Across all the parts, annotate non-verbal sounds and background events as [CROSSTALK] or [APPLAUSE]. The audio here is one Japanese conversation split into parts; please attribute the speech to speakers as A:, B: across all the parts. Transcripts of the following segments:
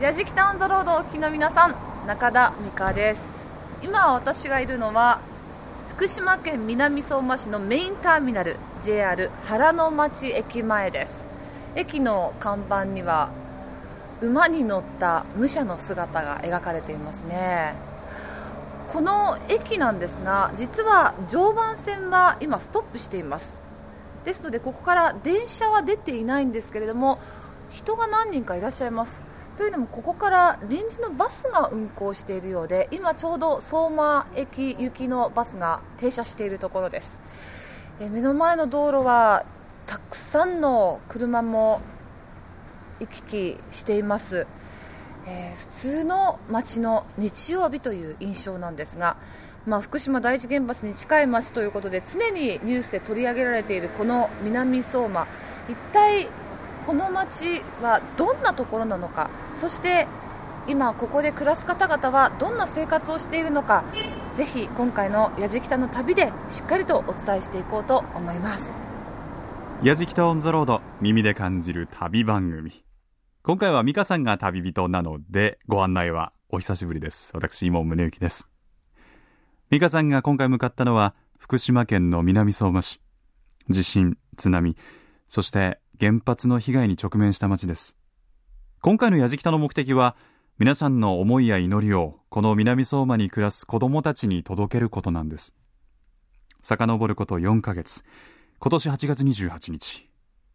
A: 矢敷タウンザロードお聞きの皆さん中田美香です。今私がいるのは福島県南相馬市のメインターミナル JR 原の町駅前です。駅の看板には馬に乗った武者の姿が描かれていますね。この駅なんですが実は常磐線は今ストップしています。ですのでここから電車は出ていないんですけれども人が何人かいらっしゃいます。というのもここから臨時のバスが運行しているようで今ちょうど相馬駅行きのバスが停車しているところです。え目の前の道路はたくさんの車も行き来しています、えー、普通の街の日曜日という印象なんですが、まあ、福島第一原発に近い街ということで常にニュースで取り上げられているこの南相馬。一体この街はどんなところなのかそして今ここで暮らす方々はどんな生活をしているのかぜひ今回のやじきたの旅でしっかりとお伝えしていこうと思います。
B: やじきたオンザロード耳で感じる旅番組。今回は美香さんが旅人なのでご案内はお久しぶりです。私今宗行です。美香さんが今回向かったのは福島県の南相馬市。地震津波そして原発の被害に直面した町です。今回のやじきたの目的は皆さんの思いや祈りをこの南相馬に暮らす子供たちに届けることなんです。遡ること4ヶ月。今年8月28日。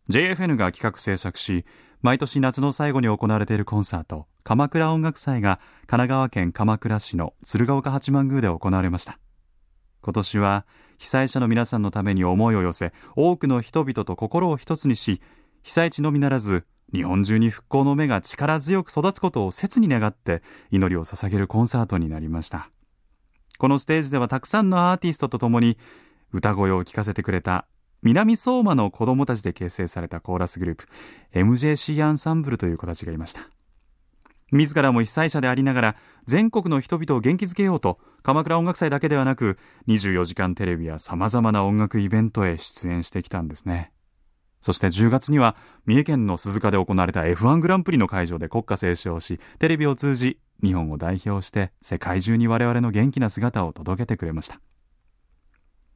B: JFN が企画制作し毎年夏の最後に行われているコンサート鎌倉音楽祭が神奈川県鎌倉市の鶴岡八幡宮で行われました。今年は被災者の皆さんのために思いを寄せ多くの人々と心を一つにし被災地のみならず日本中に復興の芽が力強く育つことを切に願って祈りを捧げるコンサートになりました。このステージではたくさんのアーティストと共に歌声を聴かせてくれた南相馬の子供たちで結成されたコーラスグループ MJC アンサンブルという子たちがいました。自らも被災者でありながら全国の人々を元気づけようと鎌倉音楽祭だけではなく24時間テレビやさまざまな音楽イベントへ出演してきたんですね。そして10月には三重県の鈴鹿で行われた F1 グランプリの会場で国歌斉唱しテレビを通じ日本を代表して世界中に我々の元気な姿を届けてくれました。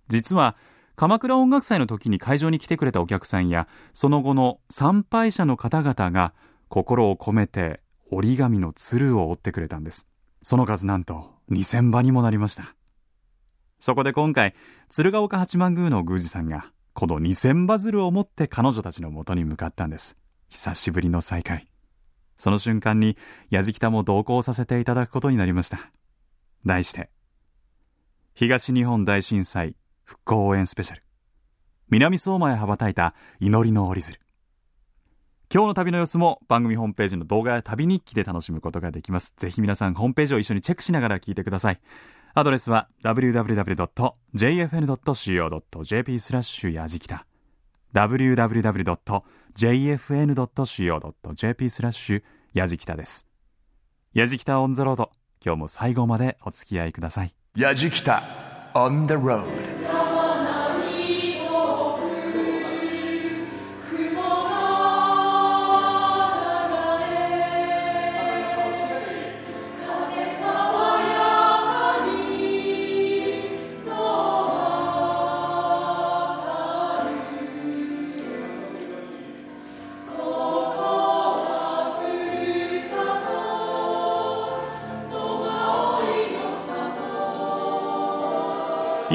B: 実は鎌倉音楽祭の時に会場に来てくれたお客さんやその後の参拝者の方々が心を込めて折り紙の鶴を折ってくれたんです。その数なんと2000羽にもなりました。そこで今回鶴岡八幡宮の宮司さんがこの2000羽鶴を持って彼女たちのもとに向かったんです。久しぶりの再会。その瞬間に矢敷田も同行させていただくことになりました。題して東日本大震災復興応援スペシャル。南相馬へ羽ばたいた祈りの折り鶴。今日の旅の様子も番組ホームページの動画や旅日記で楽しむことができます。ぜひ皆さんホームページを一緒にチェックしながら聞いてください。アドレスは www.jfn.co.jp スラッシュやじきた www.jfn.co.jp スラッシュやじきたです。やじきたオンザロード今日も最後までお付き合いください。
C: やじきた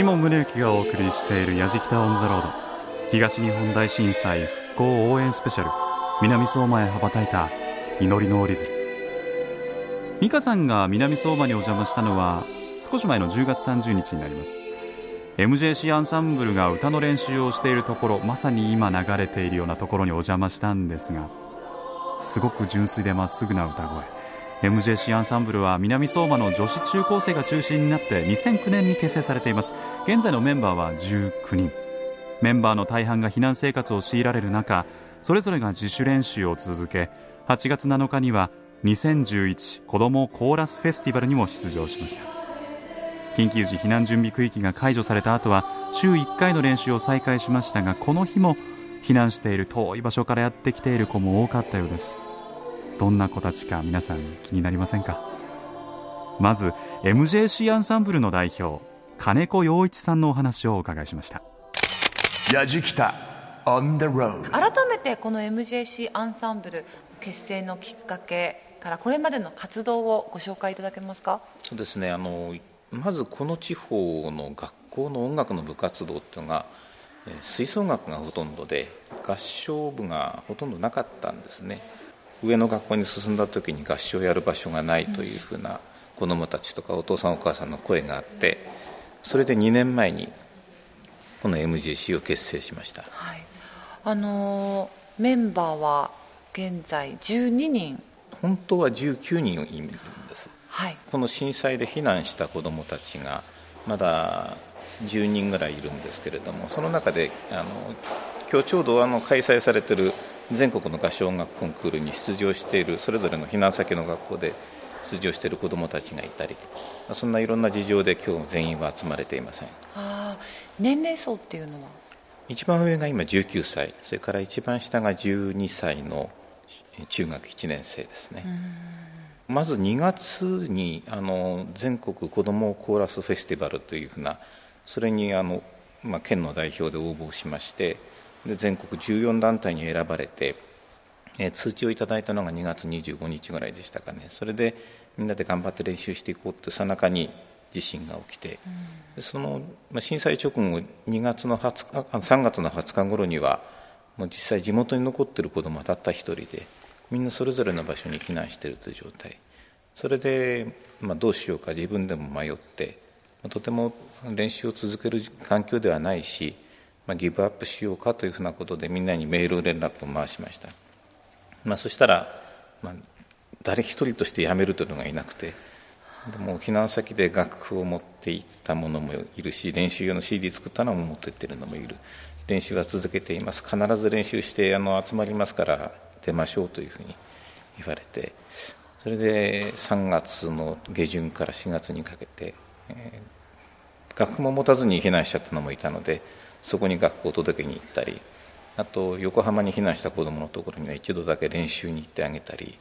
C: on the road
B: 今宗行がお送りしている「やじきたオン・ザ・ロード」東日本大震災復興応援スペシャル。南相馬へ羽ばたいた祈りの折り鶴。美香さんが南相馬にお邪魔したのは少し前の10月30日になります。MJC アンサンブルが歌の練習をしているところまさに今流れているようなところにお邪魔したんですがすごく純粋でまっすぐな歌声。MJC アンサンブルは南相馬の女子中高生が中心になって2009年に結成されています。現在のメンバーは19人。メンバーの大半が避難生活を強いられる中それぞれが自主練習を続け8月7日には2011子どもコーラスフェスティバルにも出場しました。緊急時避難準備区域が解除された後は週1回の練習を再開しましたがこの日も避難している遠い場所からやってきている子も多かったようです。どんな子たちか皆さん気になりませんか？まず MJC アンサンブルの代表金子陽一さんのお話をお伺いしました。
C: やじきた on the road
A: 改めてこの MJC アンサンブル結成のきっかけからこれまでの活動をご紹介いただけますか？
D: そうですね。あのまずこの地方の学校の音楽の部活動っていうのがえー吹奏楽がほとんどで合唱部がほとんどなかったんですね上の学校に進んだ時に合唱をやる場所がないというふうな子どもたちとかお父さんお母さんの声があってそれで2年前にこの MJC を結成しました。
A: はい。あのーメンバーは現在12人。
D: 本当は19人いるんです。
A: はい。
D: この震災で避難した子どもたちがまだ10人ぐらいいるんですけれどもその中であの今日ちょうどあの開催されている全国の合唱音楽コンクールに出場しているそれぞれの避難先の学校で出場している子どもたちがいたりそんないろんな事情で今日全員は集まれていません。
A: あー年齢層っていうのは？
D: 一番上が今19歳それから一番下が12歳の中学1年生ですね。まず2月にあの全国子どもコーラスフェスティバルというふうなそれにあの、まあ、県の代表で応募しましてで全国14団体に選ばれて、えー通知をいただいたのが2月25日ぐらいでしたかね。それでみんなで頑張って練習していこうってさなかに地震が起きて、でその、まあ、震災直後2月の20日あ3月の20日頃にはもう実際地元に残っている子どもはたった一人でみんなそれぞれの場所に避難しているという状態。それで、まあ、どうしようか自分でも迷ってまあとても練習を続ける環境ではないし、まあ、ギブアップしようかというふうなことでみんなにメール連絡を回しました、まあ、そしたら、まあ、誰一人として辞めるというのがいなくてでも避難先で楽譜を持っていった者もいるし練習用の CD 作ったのも持っていってるのもいる。練習は続けています。必ず練習してあの集まりますから出ましょうというふうに言われてそれで3月の下旬から4月にかけて、えー楽譜も持たずに避難しちゃったのもいたのでそこに楽譜を届けに行ったりあと横浜に避難した子どものところには一度だけ練習に行ってあげたり、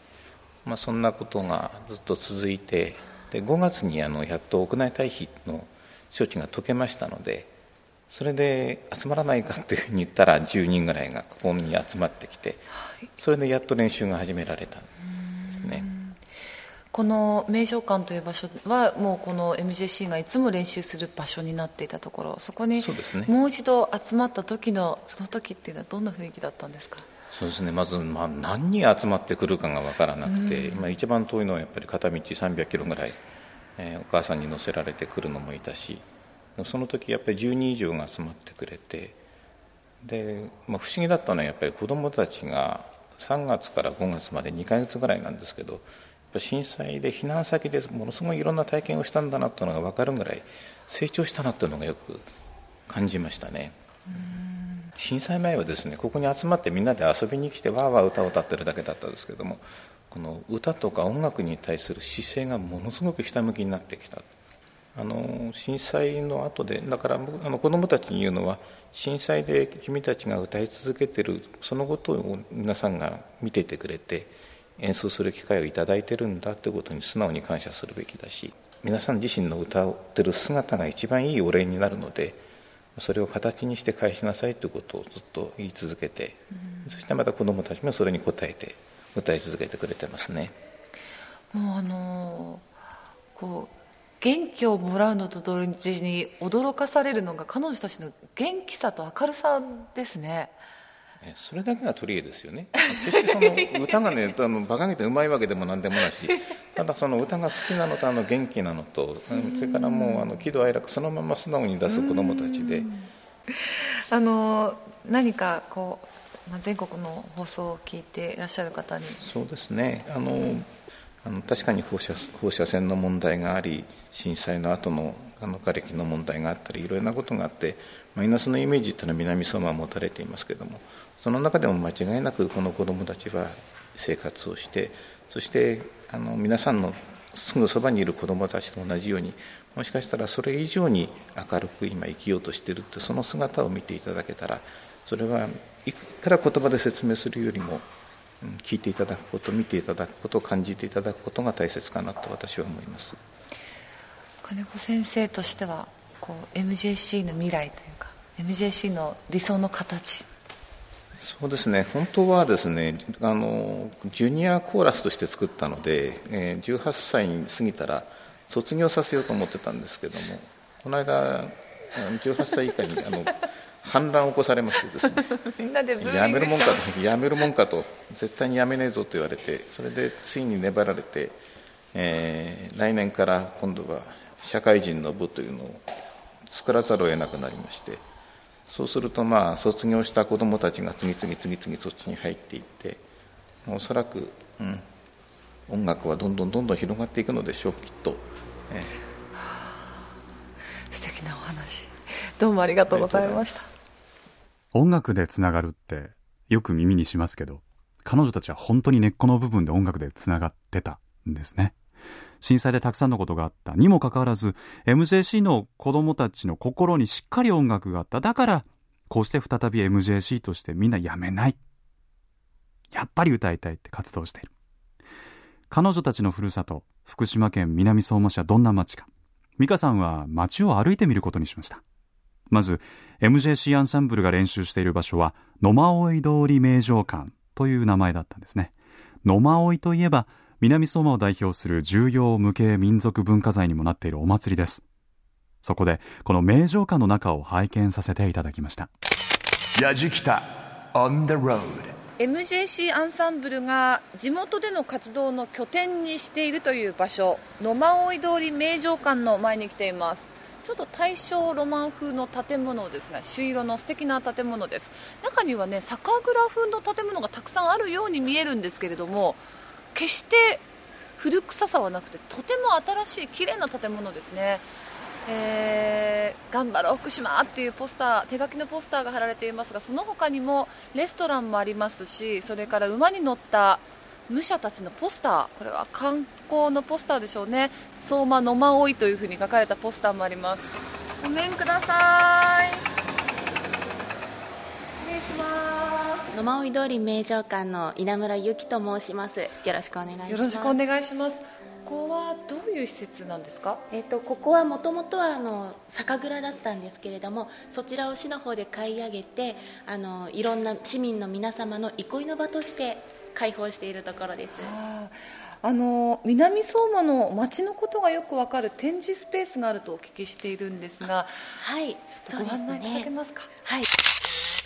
D: まあ、そんなことがずっと続いてで5月にあのやっと屋内退避の処置が解けましたのでそれで集まらないかというふうに言ったら10人ぐらいがここに集まってきてそれでやっと練習が始められたんですね。
A: この名称館という場所はもうこの MJC がいつも練習する場所になっていたところそこにもう一度集まった時のその時っていうのはどんな雰囲気だったんですか？
D: そうですね。まず、まあ、何人集まってくるかが分からなくて、まあ、一番遠いのはやっぱり片道300キロぐらい、えーお母さんに乗せられてくるのもいたしその時やっぱり10人以上が集まってくれてで、まあ、不思議だったのはやっぱり子どもたちが3月から5月まで2ヶ月ぐらいなんですけど震災で避難先でものすごいいろんな体験をしたんだなというのが分かるぐらい成長したなというのがよく感じましたね。震災前はですねここに集まってみんなで遊びに来てわーわー歌を歌ってるだけだったんですけどもこの歌とか音楽に対する姿勢がものすごくひたむきになってきたあの震災の後でだからあの子どもたちに言うのは震災で君たちが歌い続けてるそのことを皆さんが見ていてくれて演奏する機会をいただいてるんだということに素直に感謝するべきだし皆さん自身の歌ってる姿が一番いいお礼になるのでそれを形にして返しなさいということをずっと言い続けて、そしてまた子どもたちもそれに応えて歌い続けてくれてますね。
A: もうあのーこう元気をもらうのと同時に驚かされるのが彼女たちの元気さと明るさですね
D: えそれだけが取り柄ですよね。[LAUGHS] 決してその歌がねあの馬鹿げてうまいわけでも何でもないしただその歌が好きなのとあの元気なのとうんそれからもうあの喜怒哀楽そのまま素直に出す子どもたちで。
A: あのー何かこう、まあ、全国の放送を聞いていらっしゃる方に。
D: そうですね。あのあの確かに放射放射線の問題があり震災の後のあの瓦礫の問題があったりいろいろなことがあってマイナスのイメージっていうのは南相馬は持たれていますけれどもその中でも間違いなくこの子どもたちは生活をしてそしてあの皆さんのすぐそばにいる子どもたちと同じようにもしかしたらそれ以上に明るく今生きようとしているってその姿を見ていただけたらそれはいくら言葉で説明するよりも聞いていただくこと見ていただくこと感じていただくことが大切かなと私は思います。
A: 金子先生としてはこう MJC の未来というか MJC の理想の形
D: そうですね。本当はですねあのジュニアコーラスとして作ったので、えー18歳に過ぎたら卒業させようと思ってたんですけどもこの間あの18歳以下にあの反乱を起こされましてですね。
A: みんなでブー
D: やめるもんかとやめるもんかと絶対にやめねえぞと言われてそれでついに粘られて、えー来年から今度は社会人の部というのを作らざるを得なくなりましてそうするとまあ卒業した子どもたちが次々次々そっちに入っていっておそらく、うん、音楽はどんどんどんどん広がっていくのでしょうきっと、え [LAUGHS]
A: 素敵なお話。どうもありがとうございました。
B: 音楽でつながるってよく耳にしますけど彼女たちは本当に根っこの部分で音楽でつながってたんですね震災でたくさんのことがあった。にもかかわらず MJC の子供たちの心にしっかり音楽があった。だからこうして再び MJC としてみんなやめない。やっぱり歌いたいって活動している。彼女たちのふるさと福島県南相馬市はどんな町か。美香さんは町を歩いてみることにしました。まず MJC アンサンブルが練習している場所は野馬追通り名城館という名前だったんですね。野馬追といえば南相馬を代表する重要無形民族文化財にもなっているお祭りです。そこでこの名城館の中を拝見させていただきました。
C: やじきた on the road
A: MJC アンサンブルが地元での活動の拠点にしているという場所野馬追通り名城館の前に来ています。ちょっと大正ロマン風の建物ですが朱色の素敵な建物です。中にはね酒蔵風の建物がたくさんあるように見えるんですけれども決して古臭さはなくてとても新しい綺麗な建物ですね。えー頑張ろう福島っていうポスター手書きのポスターが貼られていますがその他にもレストランもありますしそれから馬に乗った武者たちのポスターこれは観光のポスターでしょうね。相馬野馬追いというふうに書かれたポスターもあります。ごめんください。礼します。
E: 野間追通り名城館の稲村由紀と申します。よろしくお願いします。
A: よろしくお願いします。ここはどういう施設なんですか？
E: えっとここはもともとはあの酒蔵だったんですけれどもそちらを市の方で買い上げてあのいろんな市民の皆様の憩いの場として開放しているところです。
A: あの南相馬の街のことがよくわかる展示スペースがあるとお聞きしているんですが
E: はい
A: ちょっとご案内いただけますか？
E: はい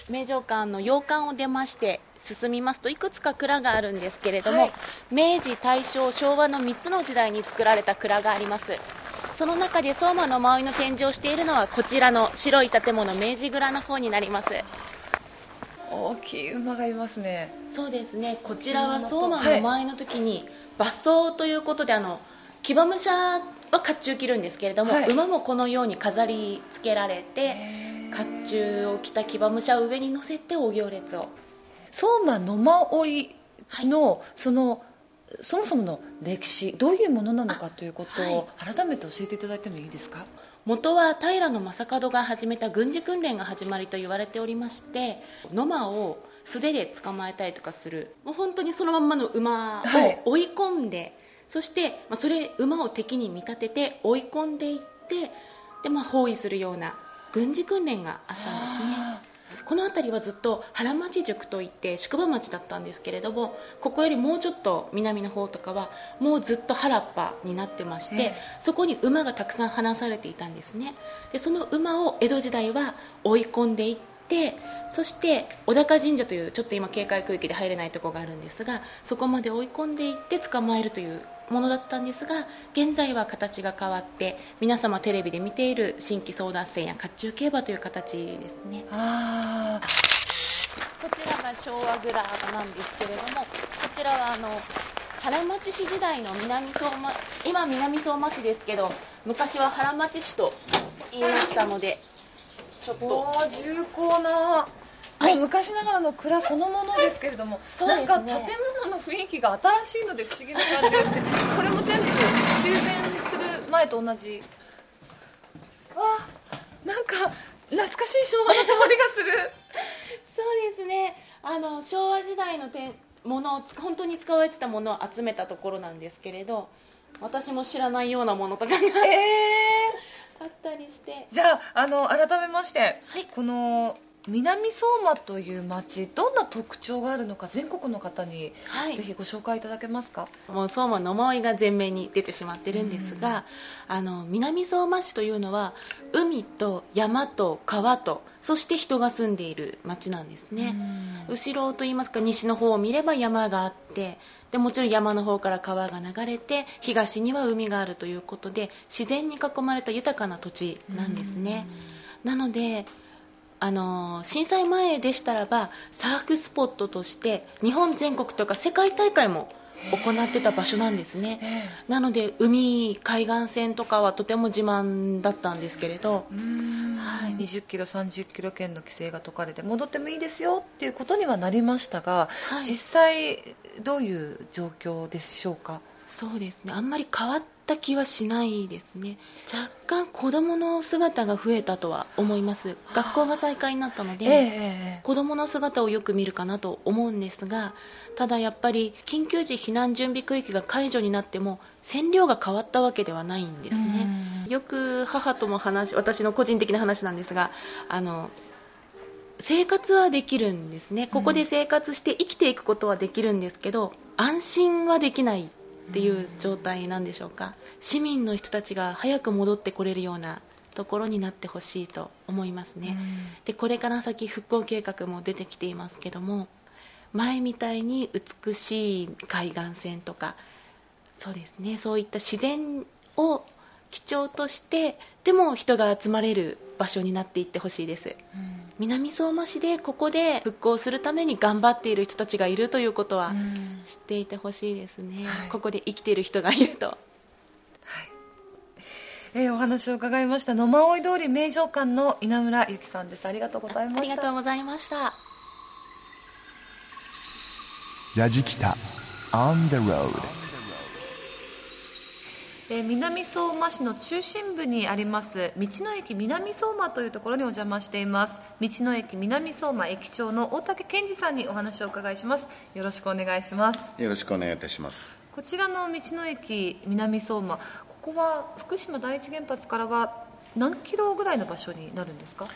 E: 名城館の洋館を出まして進みますといくつか蔵があるんですけれども、
A: はい。
E: 明治大正昭和の3つの時代に作られた蔵があります。その中で相馬の周りの展示をしているのはこちらの白い建物明治蔵の方になります。
A: 大きい馬がいますね。
E: そうですね。こちらは相馬の
A: はい
E: 前の時に馬装ということであの騎馬武者は甲冑着るんですけれども、
A: はい。
E: 馬もこのように飾り付けられて甲冑を着た騎馬武者を上に乗せてお行列を。
A: 相馬野馬追の、そのそもそもの歴史どういうものなのかということを改めて教えていただいてもいいですか？
E: 元は平将門が始めた軍事訓練が始まりと言われておりまして野馬を素手で捕まえたりとかする。もう本当にそのまんまの馬
A: はい。
E: を追い込んで、そして、まあ、それ馬を敵に見立てて追い込んでいってで、まあ、包囲するような軍事訓練があったんですね。この辺りはずっと原町塾といって宿場町だったんですけれどもここよりもうちょっと南の方とかはもうずっと原っぱになってまして、
A: ええ。
E: そこに馬がたくさん放されていたんですね。でその馬を江戸時代は追い込んでいってそして小高神社というちょっと今警戒区域で入れないところがあるんですがそこまで追い込んでいって捕まえるというものだったんですが現在は形が変わって皆様テレビで見ている新規争奪戦や甲冑競馬という形ですね。
A: ああ
E: こちらが昭和グラーなんですけれどもこちらはあの原町市時代の南相馬今南相馬市ですけど昔は原町市と言いましたのでちょっと。
A: 重厚な、
E: はい。
A: 昔ながらの蔵そのものですけれども、
E: ね。
A: なんか建物の雰囲気が新しいので不思議な感じがして [LAUGHS] これも全部修繕する前と同じ。わあなんか懐かしい昭和の香りがする。[LAUGHS]
E: そうですね。あの昭和時代のてものをつ本当に使われてたものを集めたところなんですけれど私も知らないようなものとかが。
A: え
E: あったりして。
A: じゃああの改めまして、
E: はい。
A: この南相馬という町どんな特徴があるのか全国の方に、
E: はい。
A: ぜひご紹介いただけますか？
E: もう相馬の思いが前面に出てしまってるんですが、あの南相馬市というのは海と山と川とそして人が住んでいる町なんですね、後ろといいますか西の方を見れば山があってでもちろん山の方から川が流れて東には海があるということで自然に囲まれた豊かな土地なんですね、なのであの震災前でしたらばサーフスポットとして日本全国とか世界大会も行ってた場所なんですね。なので海海岸線とかはとても自慢だったんですけれど。はい。
A: 20キロ30キロ圏の規制が解かれて戻ってもいいですよっていうことにはなりましたが、
E: はい。
A: 実際どういう状況でしょうか？
E: そうですね。あんまり変わった気はしないですね。若干子供の姿が増えたとは思います。学校が再開になったので、
A: え
E: 子供の姿をよく見るかなと思うんですがただやっぱり緊急時避難準備区域が解除になっても線量が変わったわけではないんですね。よく母とも話私の個人的な話なんですがあの生活はできるんですね。ここで生活して生きていくことはできるんですけど安心はできないっていう状態なんでしょうか。市民の人たちが早く戻ってこれるようなところになってほしいと思いますね、でこれから先復興計画も出てきていますけども前みたいに美しい海岸線とかそうですねそういった自然を基調としてでも人が集まれる場所になっていってほしいです、南相馬市でここで復興するために頑張っている人たちがいるということは知っていてほしいですね、
A: はい
E: ここで生きている人がいると
A: えーお話を伺いました野馬追通り名城館の稲村由紀さんですありがとうございましたあり
E: がとうございました
C: ラジキタ On the road
A: えー南相馬市の中心部にあります道の駅南相馬というところにお邪魔しています。道の駅南相馬駅長の大竹健二さんにお話をお伺いします。よろしくお願いします。
F: よろしくお願いいたします。
A: こちらの道の駅南相馬ここは福島第一原発からは何キロぐらいの場所になるんですか？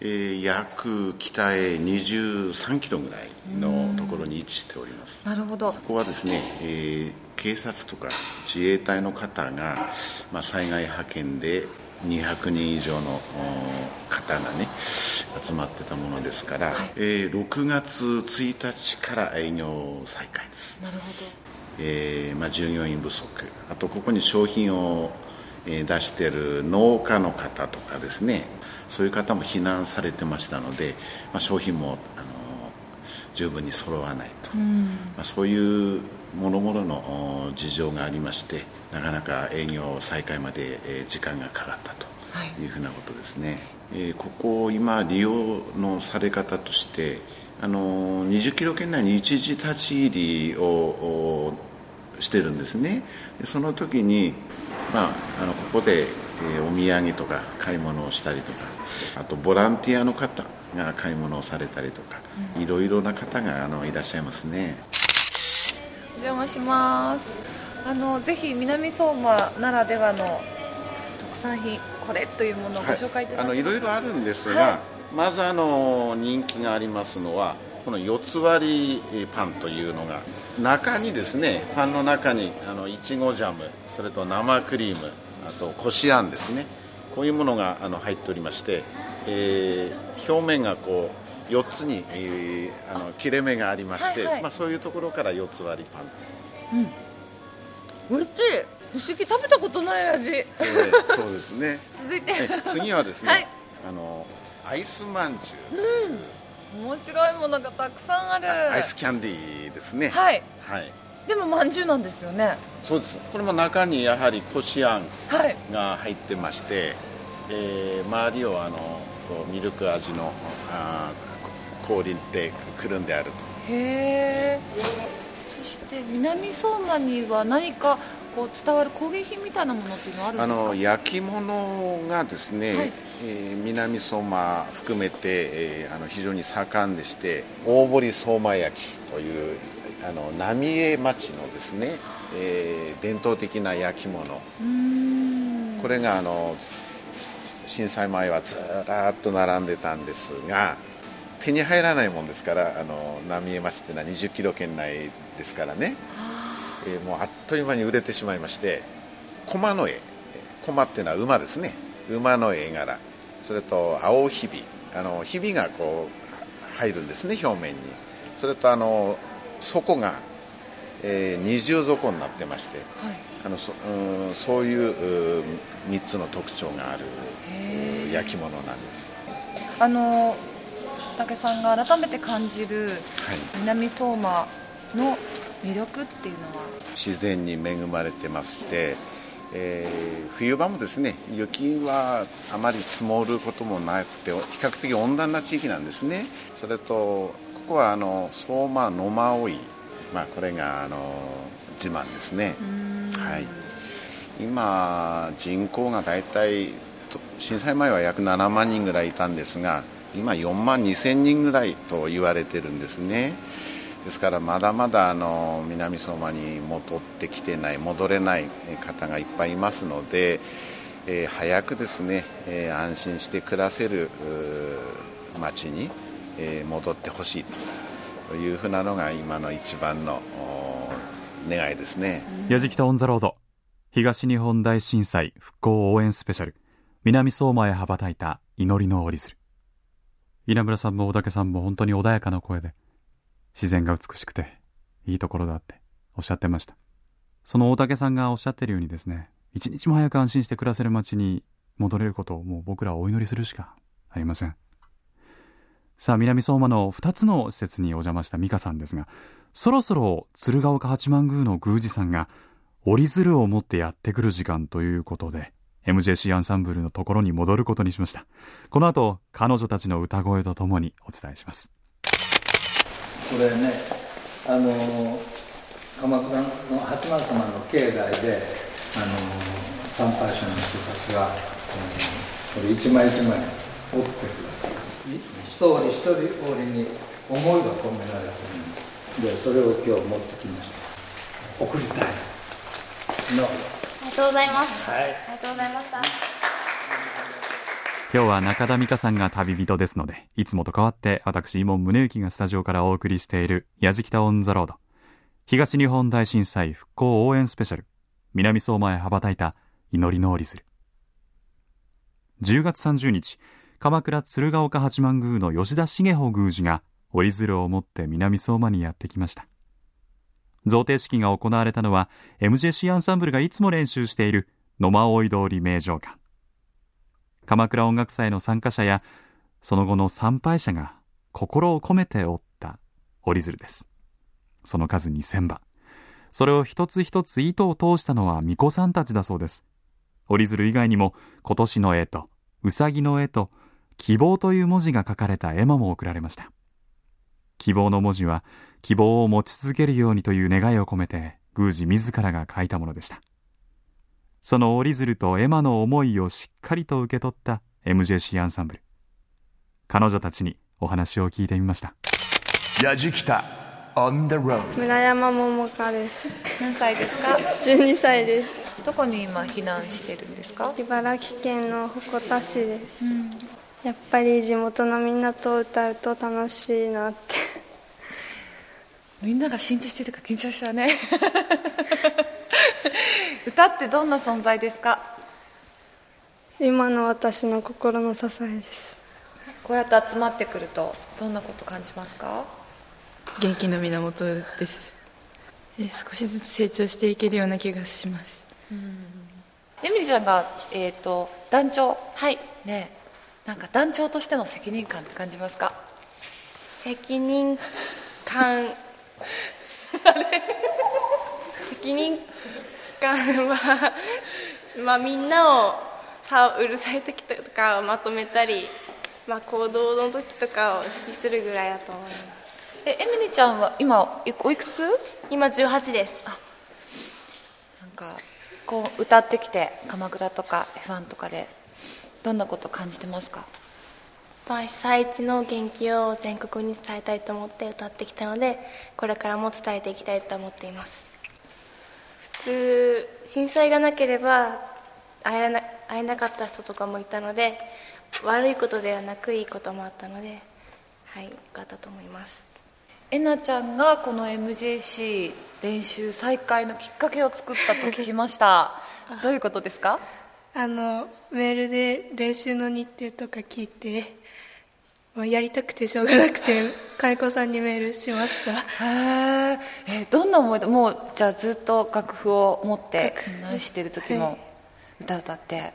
F: えー約北へ23キロぐらいのところに位置しております。
A: なるほど。
F: ここはですね、えー警察とか自衛隊の方が、まあ、災害派遣で200人以上のお方がね集まってたものですから、えー6月1日から営業再開です。
A: なるほ
F: えーまあ、従業員不足。あとここに商品を、えー出している農家の方とかですね。そういう方も避難されてましたので、まあ、商品もあの十分に揃わないと、まあ、そういうもろもろのお事情がありましてなかなか営業再開まで、えー時間がかかったと
A: はい。
F: いうふうなことですね、えーここ今利用のされ方としてあの20キロ圏内に一時立ち入りをおしてるんですね。でその時に、まあ、あのここで、えーお土産とか買い物をしたりとかあとボランティアの方が買い物をされたりとか、いろいろな方があのいらっしゃいますね。
A: お邪魔します。あのぜひ南相馬ならではの特産品これというものをご紹介いただけますか、
F: あのいろいろあるんですが、
A: はい。
F: まずあの人気がありますのはこの四つ割りパンというのが中にですねパンの中にあのいちごジャムそれと生クリームあとこしあんですね。こういうものがあの入っておりまして、えー表面がこう4つに、えーあの切れ目がありまして、
A: はいはい。
F: まあ、そういうところから四つ割りパン。と、
A: おいしい。不思議食べたことない味。
F: えーそうですね。[LAUGHS]
A: 続いて。
F: え次はですね、
A: はい。
F: あのアイスまんじゅう。
A: 面白いものがたくさんある。
F: アイスキャンディーですね。
A: はい。
F: はい。
A: でもまんじゅうなんですよね。
F: そうです。これも中にやはりこしあん
A: はい。
F: が入ってまして、えー周りをあのミルク味のあーこ氷でくるんであると。
A: へえそして南相馬には何かこう伝わる工芸品みたいなものっていうのはあるん
F: あ
A: ですか？
F: の焼き物がですね、
A: はい。
F: えー南相馬含めて、えーあの非常に盛んでして大堀相馬焼きというあの浪江町のですね、えー伝統的な焼き物。これがあの震災前はずらーっと並んでたんですが手に入らないもんですからあの浪江町っていうのは20キロ圏内ですからね、えーもうあっという間に売れてしまいまして駒の絵。駒っていうのは馬ですね。馬の絵柄。それと青ひび。あのひびがこう入るんですね表面に。それとあの底が、えー二重底になってまして、あのそうんそういう3つの特徴があるうん焼き物なんです。
A: あの竹さんが改めて感じる南相馬の魅力っていうのは？
F: 自然に恵まれてまして、えー冬場もですね雪はあまり積もることもなくて比較的温暖な地域なんですね。それとここはあの相馬野馬追い、まあ、これがあの自慢ですね。はい。今人口が大体と震災前は約7万人ぐらいいたんですが今4万2千人ぐらいと言われてるんですねですからまだまだあの南相馬に戻ってきてない戻れない方がいっぱいいますので、えー早くですね、えー安心して暮らせる町に、えー戻ってほしいというふうなのが今の一番の願いですね。
B: 矢敷北オンザロード東日本大震災復興応援スペシャル南相馬へ羽ばたいた祈りの折り鶴稲村さんも大竹さんも本当に穏やかな声で自然が美しくていいところだっておっしゃってました。その大竹さんがおっしゃってるようにですね一日も早く安心して暮らせる街に戻れることをもう僕らお祈りするしかありません。さあ南相馬の2つの施設にお邪魔した美香さんですがそろそろ鶴岡八幡宮の宮司さんが折り鶴を持ってやってくる時間ということで MJC アンサンブルのところに戻ることにしました。この後彼女たちの歌声とともにお伝えします。
G: これねあの鎌倉の八幡様の境内であの参拝者の人たちが、うんこれ一枚一枚折ってください。い一折り一人折りに思いが込められてるんでそれを今日持ってきました。送りたい。の
H: ありがとうございます。
G: はい。
H: ありがとうございました。
B: 今日は中田美香さんが旅人ですのでいつもと変わって私伊門宗行がスタジオからお送りしている「やじきたオン・ザ・ロード」東日本大震災復興応援スペシャル。南相馬へ羽ばたいた祈りの折り鶴。10月30日鎌倉鶴岡八幡宮の吉田茂穂宮司が折り鶴を持って南相馬にやってきました贈呈式が行われたのは MJC アンサンブルがいつも練習している野間追い通り名城館。鎌倉音楽祭の参加者やその後の参拝者が心を込めて折った折り鶴です。その数2000羽。それを一つ一つ糸を通したのは巫女さんたちだそうです。折り鶴以外にも今年の絵とうさぎの絵と希望という文字が書かれた絵馬も贈られました。希望の文字は希望を持ち続けるようにという願いを込めて宮司自らが書いたものでした。その折り鶴と絵馬の思いをしっかりと受け取った MJC アンサンブル。彼女たちにお話を聞いてみました。
C: やじきた on the road
I: 村山桃香です。
A: 何歳ですか
I: ？12歳です。
A: どこに今避難してるんですか？
I: 茨城県の鉾田市です、やっぱり地元のみんなと歌うと楽しいなって。
A: みんなが浸透してるから緊張しちゃうね。[LAUGHS] 歌ってどんな存在ですか？
I: 今の私の心の支えです。
A: こうやって集まってくるとどんなこと感じますか？
J: 元気の源です。え少しずつ成長していけるような気がします。
A: エミリちゃんが、えー、と団長？はい。ねなんか団長としての責任感って感じますか？
I: 責任感。[LAUGHS] 責任感は、まあ、みんなをさうるさい時とかをまとめたり、まあ、行動の時とかを指揮するぐらいだと思います。
A: えエミリちゃんは今いおいくつ？
I: 今18です。
A: なんかこう歌ってきて鎌倉とか F1 とかでどんなこと感じてますか？
I: まあ、被災地の元気を全国に伝えたいと思って歌ってきたのでこれからも伝えていきたいと思っています。普通震災がなければ会えな会えなかった人とかもいたので悪いことではなくいいこともあったのではいよかったと思います。
A: えなちゃんがこの MJC 練習再開のきっかけを作ったと聞きました。[LAUGHS] どういうことですか？
I: あのメールで練習の日程とか聞いてまあやりたくてしょうがなくて [LAUGHS] 金子さんにメールしました。
A: へー。えどんな思いでもうじゃあずっと楽譜を持って走ってる時も歌歌って、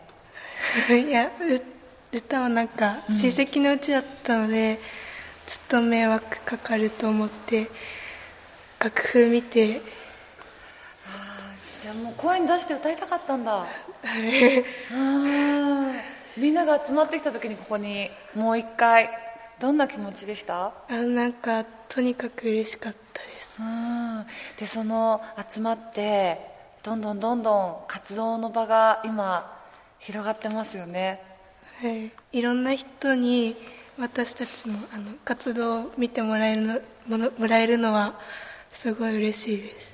A: [LAUGHS]
I: いやう歌はなんか親戚のうちだったので、ちょっと迷惑かかると思って楽譜見て
A: じゃあもう声に出して歌いたかったんだ。うんみんなが集まってきた時にここにもう一回どんな気持ちでした？
I: あなんかとにかく嬉しかったです。
A: うん。でその集まってどんどんどんどん活動の場が今広がってますよね。
I: はい、いろんな人に私たちのあの活動を見てもらえるのものもらえるのはすごい嬉しいです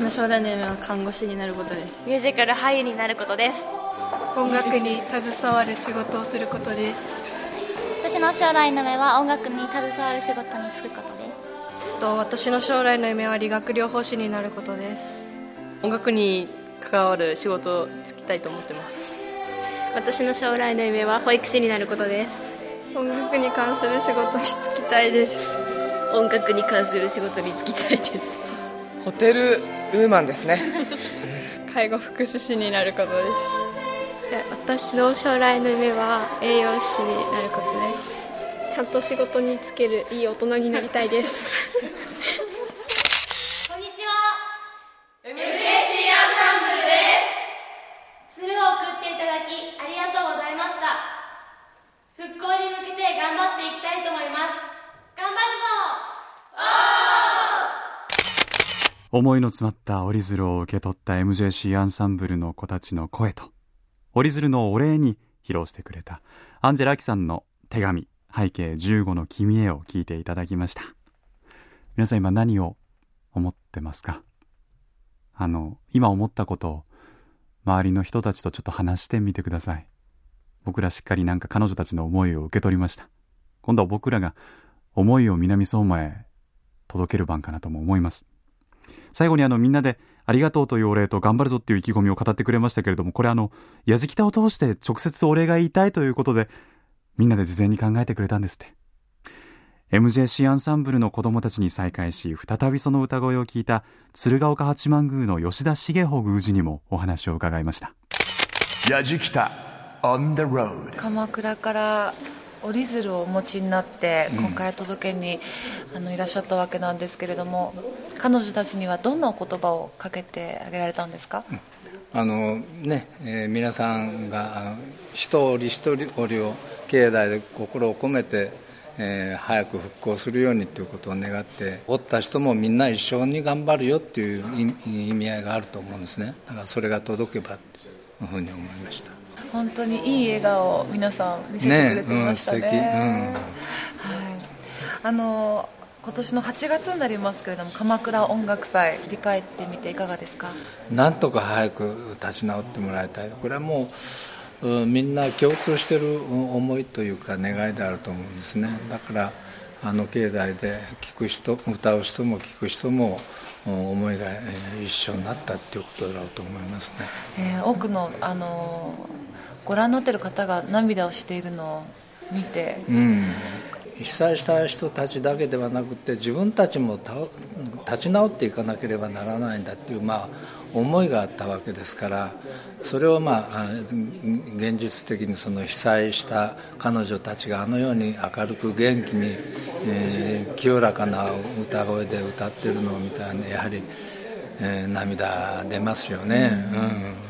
J: 私の将来の夢は看護師になることで。す
H: ミュージカル俳優になることです。
I: 音楽に携わる仕事をすることです。
H: 私の将来の夢は音楽に携わる仕事に就くことです。
I: と私の将来の夢は理学療法士になることです。
K: 音楽に関わる仕事をつきたいと思ってます。
I: 私の将来の夢は保育士になることです。音楽に関する仕事に就きたいです。
K: 音楽に関する仕事に就きたいです
L: ホテルウーマンですね。[LAUGHS]
I: 介護福祉士になることです。私の将来の夢は栄養士になることです。ちゃんと仕事に就けるいい大人になりたいです
M: こんにちは MJC アンサンブルです鶴を送っていただきありがとうございました復興に向けて頑張っていきたいと思います頑張るぞ
B: 思いの詰まった折り鶴を受け取った MJC アンサンブルの子たちの声と折り鶴のお礼に披露してくれたアンジェラ・アキさんの手紙背景15の君へを聞いていただきました。皆さん今何を思ってますか？あの今思ったことを周りの人たちとちょっと話してみてください。僕らしっかりなんか彼女たちの思いを受け取りました。今度は僕らが思いを南相馬へ届ける番かなとも思います。最後にあのみんなでありがとうというお礼と頑張るぞっていう意気込みを語ってくれましたけれどもこれあのやじきたを通して直接お礼が言いたいということでみんなで事前に考えてくれたんですって。MJC アンサンブルの子供たちに再会し再びその歌声を聞いた鶴岡八幡宮の吉田茂穂宮司にもお話を伺いました。
C: やじきた on the road
A: 鎌倉から折り鶴をお持ちになって
G: うん。
A: 今回届けに、あのいらっしゃったわけなんですけれども彼女たちにはどんなお言葉をかけてあげられたんですか、
G: あのね、えー皆さんが一人一人を境内で心を込めて、えー早く復興するようにということを願っておった人もみんな一緒に頑張るよっていう意意味合いがあると思うんですね。だからそれが届けばというふうに思いました。
A: 本当にいい笑顔を皆さん見せてくれていましたね。
G: ね
A: はい、あの今年の8月になりますけれども鎌倉音楽祭振り返ってみていかがですか？
G: うんなんとか早く立ち直ってもらいたい。これはもううんみんな共通しているうん思いというか願いであると思うんですね。だからあの境内で聴く人歌う人も聴く人もうん思いがえー一緒になったっていうことだろうと思いますね。
A: えー多くの、あのご覧になっている方が涙をしているのを見て、
G: うん、被災した人たちだけではなくて自分たちも立ち直っていかなければならないんだっていう、まあ、思いがあったわけですからそれを、まあ、現実的にその被災した彼女たちがあのように明るく元気に、えー清らかな歌声で歌ってるのを見たら、ね、やはり、えー涙出ますよね。うん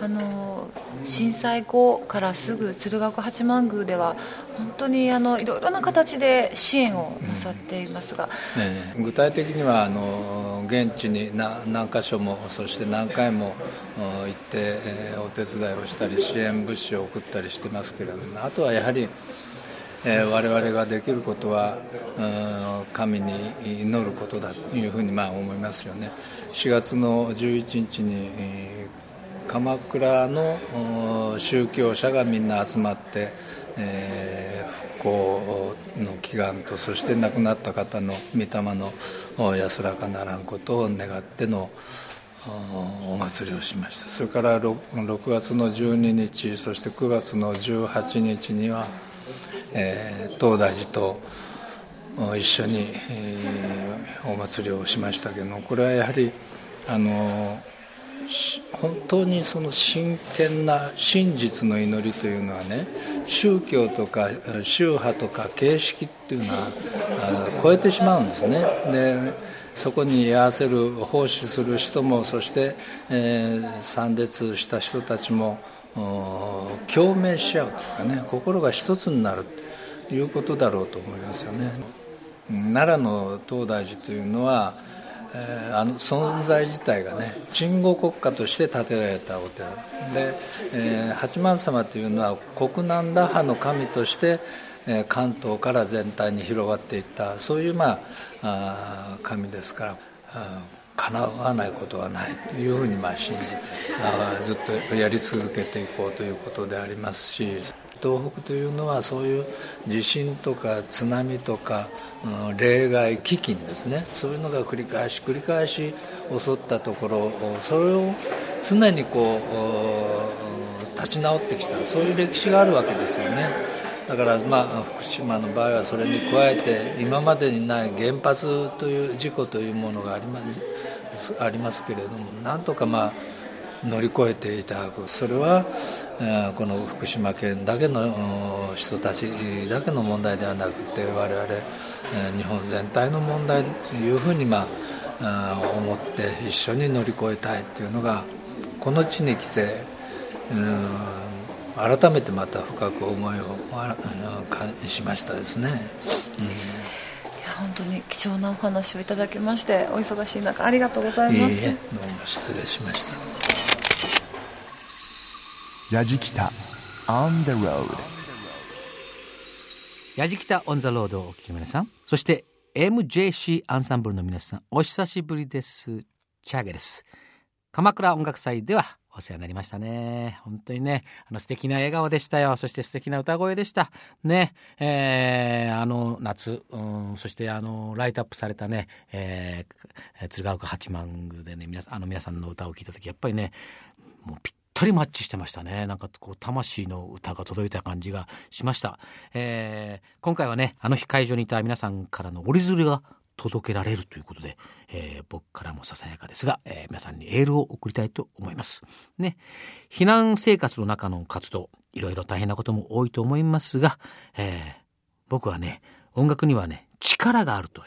A: あの震災後からすぐ鶴岡八幡宮では本当にあのいろいろな形で支援をなさっていますが、
G: ええ。具体的にはあの現地に何何箇所もそして何回も行って、お手伝いをしたり支援物資を送ったりしてますけれどもあとはやはり、えー我々ができることは神に祈ることだというふうにまあ思いますよね。4月の11日にえー鎌倉の宗教者がみんな集まって、えー復興の祈願とそして亡くなった方の御霊の安らかならんことを願ってのお祭りをしました。それから 6, 6月の12日そして9月の18日には、えー東大寺と一緒に、えーお祭りをしましたけどこれはやはりあのし本当にその真剣な真実の祈りというのはね宗教とか宗派とか形式っていうのは超えてしまうんですね。でそこに居合わせる奉仕する人もそして、えー参列した人たちも共鳴し合うというかね心が一つになるということだろうと思いますよね。奈良の東大寺というのはえーあの存在自体がね鎮護国家として建てられたお寺。で、えー八幡様というのは国南打破の神として、えー関東から全体に広がっていったそういう、まあ、あ神ですからあー叶わないことはないというふうにまあ信じてあずっとやり続けていこうということでありますし東北というのはそういう地震とか津波とか、例外飢饉ですね。そういうのが繰り返し繰り返し襲ったところそれを常にこう立ち直ってきた。そういう歴史があるわけですよね。だから、まあ、福島の場合はそれに加えて今までにない原発という事故というものがありますありますけれどもなんとかまあ乗り越えていただくそれは、この福島県だけの人たちだけの問題ではなくて我々、日本全体の問題というふうに、まあ、思って一緒に乗り越えたいというのがこの地に来てうん改めてまた深く思いをあうん感じしましたですね。
A: いや本当に貴重なお話をいただきましてお忙しい中ありがとうございます。
G: いいえどうも失礼しました。
C: やじきた On the road
N: やじきたオンザロードをお聞きの皆さん。そして MJC アンサンブルの皆さん。お久しぶりです。チャゲです。鎌倉音楽祭ではお世話になりましたね。本当にね。あの素敵な笑顔でしたよ。そして素敵な歌声でした。ね。えーあの夏、うん、そしてあのライトアップされたね、えー鶴岡八幡宮でね皆さんあの皆さんの歌を聴いた時やっぱりねもうぴったりマッチしてましたねなんかこう魂の歌が届いた感じがしました、えー今回はねあの日会場にいた皆さんからの折り鶴が届けられるということで、えー、僕からもささやかですが、えー、皆さんにエールを送りたいと思います。ね。避難生活の中の活動、いろいろ大変なことも多いと思いますが、えー、僕はね、音楽にはね、力があると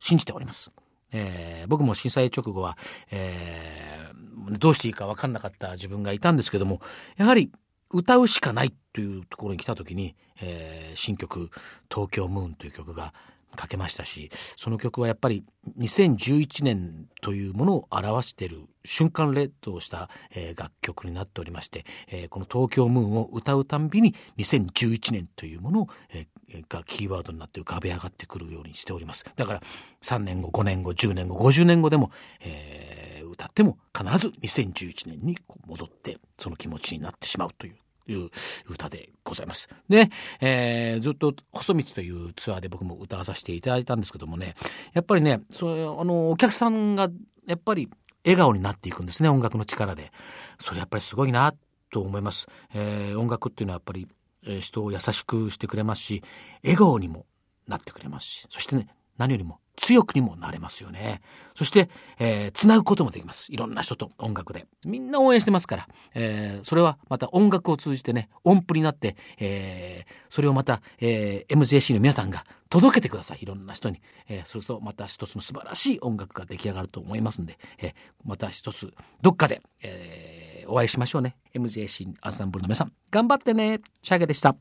N: 信じております。えー、僕も震災直後は、えー、どうしていいか分かんなかった自分がいたんですけども、やはり歌うしかないというところに来た時に、えー、新曲「東京ムーン」という曲が書けましたしその曲はやっぱり2011年というものを表している瞬間レッドをした、えー、楽曲になっておりまして、えー、この「東京ムーン」を歌うたんびに2011年というものを、えー、がキーワードになって浮かび上がってくるようにしておりますだから3年後5年後10年後50年後でも、えー、歌っても必ず2011年に戻ってその気持ちになってしまうといういう歌でございます。で、えー、ずっと細道というツアーで僕も歌わさせていただいたんですけどもね、やっぱりね、それあのお客さんがやっぱり笑顔になっていくんですね、音楽の力で。それやっぱりすごいなと思います。えー、音楽っていうのはやっぱり、人を優しくしてくれますし、笑顔にもなってくれますし、そしてね、何よりも強くにもなれますよね。そして、えー、繋ぐこともできます。いろんな人と音楽で。みんな応援してますから、えー、それはまた音楽を通じてね、音符になって、えー、それをまた、えー、MJC の皆さんが届けてください。いろんな人に。えー、そうするとまた一つの素晴らしい音楽が出来上がると思いますんで、えー、また一つ、どっかで、えー、お会いしましょうね。MJC アンサンブルの皆さん、頑張ってね。シャゲでした。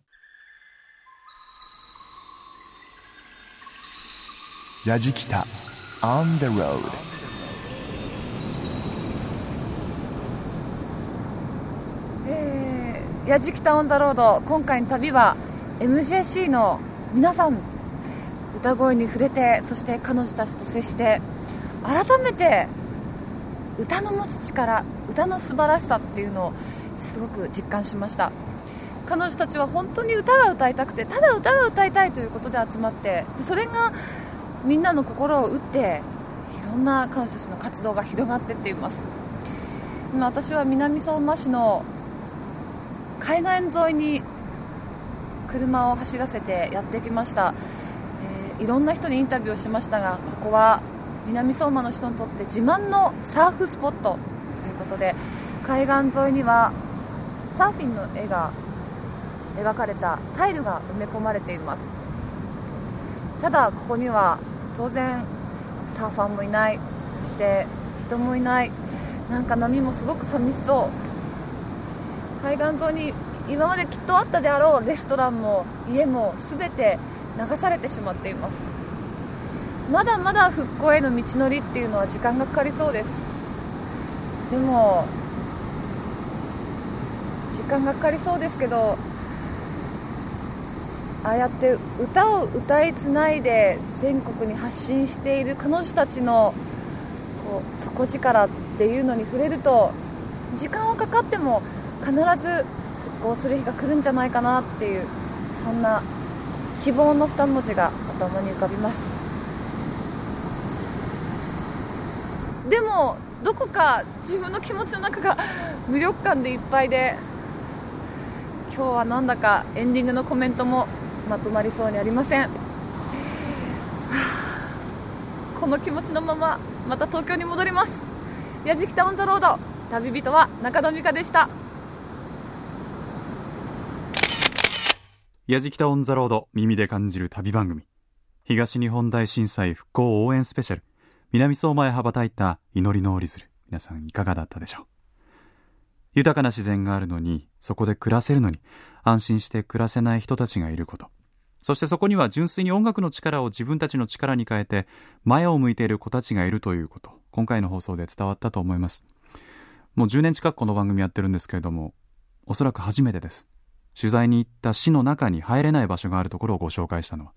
C: ヤジキタ On the road
A: えー、ヤジキタオンザロード今回の旅は MJC の皆さん歌声に触れてそして彼女たちと接して改めて歌の持つ力歌の素晴らしさっていうのをすごく実感しました。彼女たちは本当に歌が歌いたくてただ歌が歌いたいということで集まってそれがみんなの心を打っていろんな彼女たちの活動が広がっていっています。今私は南相馬市の海岸沿いに車を走らせてやってきました、えー、いろんな人にインタビューをしましたがここは南相馬の人にとって自慢のサーフスポットということで海岸沿いにはサーフィンの絵が描かれたタイルが埋め込まれています。ただここには当然サーファーもいない。そして人もいない。なんか波もすごく寂しそう。海岸沿いに今まできっとあったであろうレストランも家も全て流されてしまっています。まだまだ復興への道のりっていうのは時間がかかりそうです。でも時間がかかりそうですけどああやって歌を歌いつないで全国に発信している彼女たちのこう底力っていうのに触れると時間はかかっても必ず復興する日が来るんじゃないかなっていうそんな希望の2文字が頭に浮かびます。でもどこか自分の気持ちの中が無力感でいっぱいで今日はなんだかエンディングのコメントもまとまりそうにありません。この気持ちのまままた東京に戻ります。矢敷タウンザロード旅人は中野美香でした。
B: 矢敷タウンザロード耳で感じる旅番組。東日本大震災復興応援スペシャル。南相馬へ羽ばたいた祈りの折り鶴。皆さんいかがだったでしょう？豊かな自然があるのにそこで暮らせるのに安心して暮らせない人たちがいること。そしてそこには純粋に音楽の力を自分たちの力に変えて前を向いている子たちがいるということ。今回の放送で伝わったと思います。もう10年近くこの番組やってるんですけれどもおそらく初めてです。取材に行った市の中に入れない場所があるところをご紹介したのは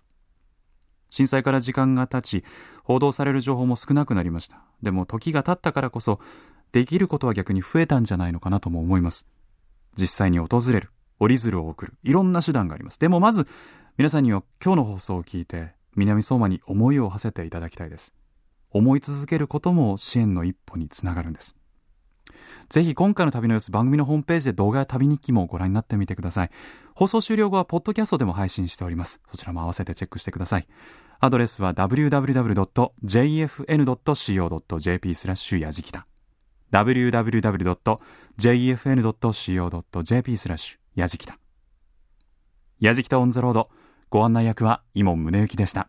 B: 震災から時間が経ち報道される情報も少なくなりました。でも時が経ったからこそできることは逆に増えたんじゃないのかなとも思います。実際に訪れる折り鶴を送るいろんな手段があります。でもまず皆さんには今日の放送を聞いて南相馬に思いを馳せていただきたいです。思い続けることも支援の一歩につながるんです。ぜひ今回の旅の様子番組のホームページで動画や旅日記もご覧になってみてください。放送終了後はポッドキャストでも配信しております。そちらも合わせてチェックしてください。アドレスは www.jfn.co.jp スラッシュやじきた www.jfn.co.jp スラッシュやじきたやじきたオンザロードご案内役は伊門宗行でした。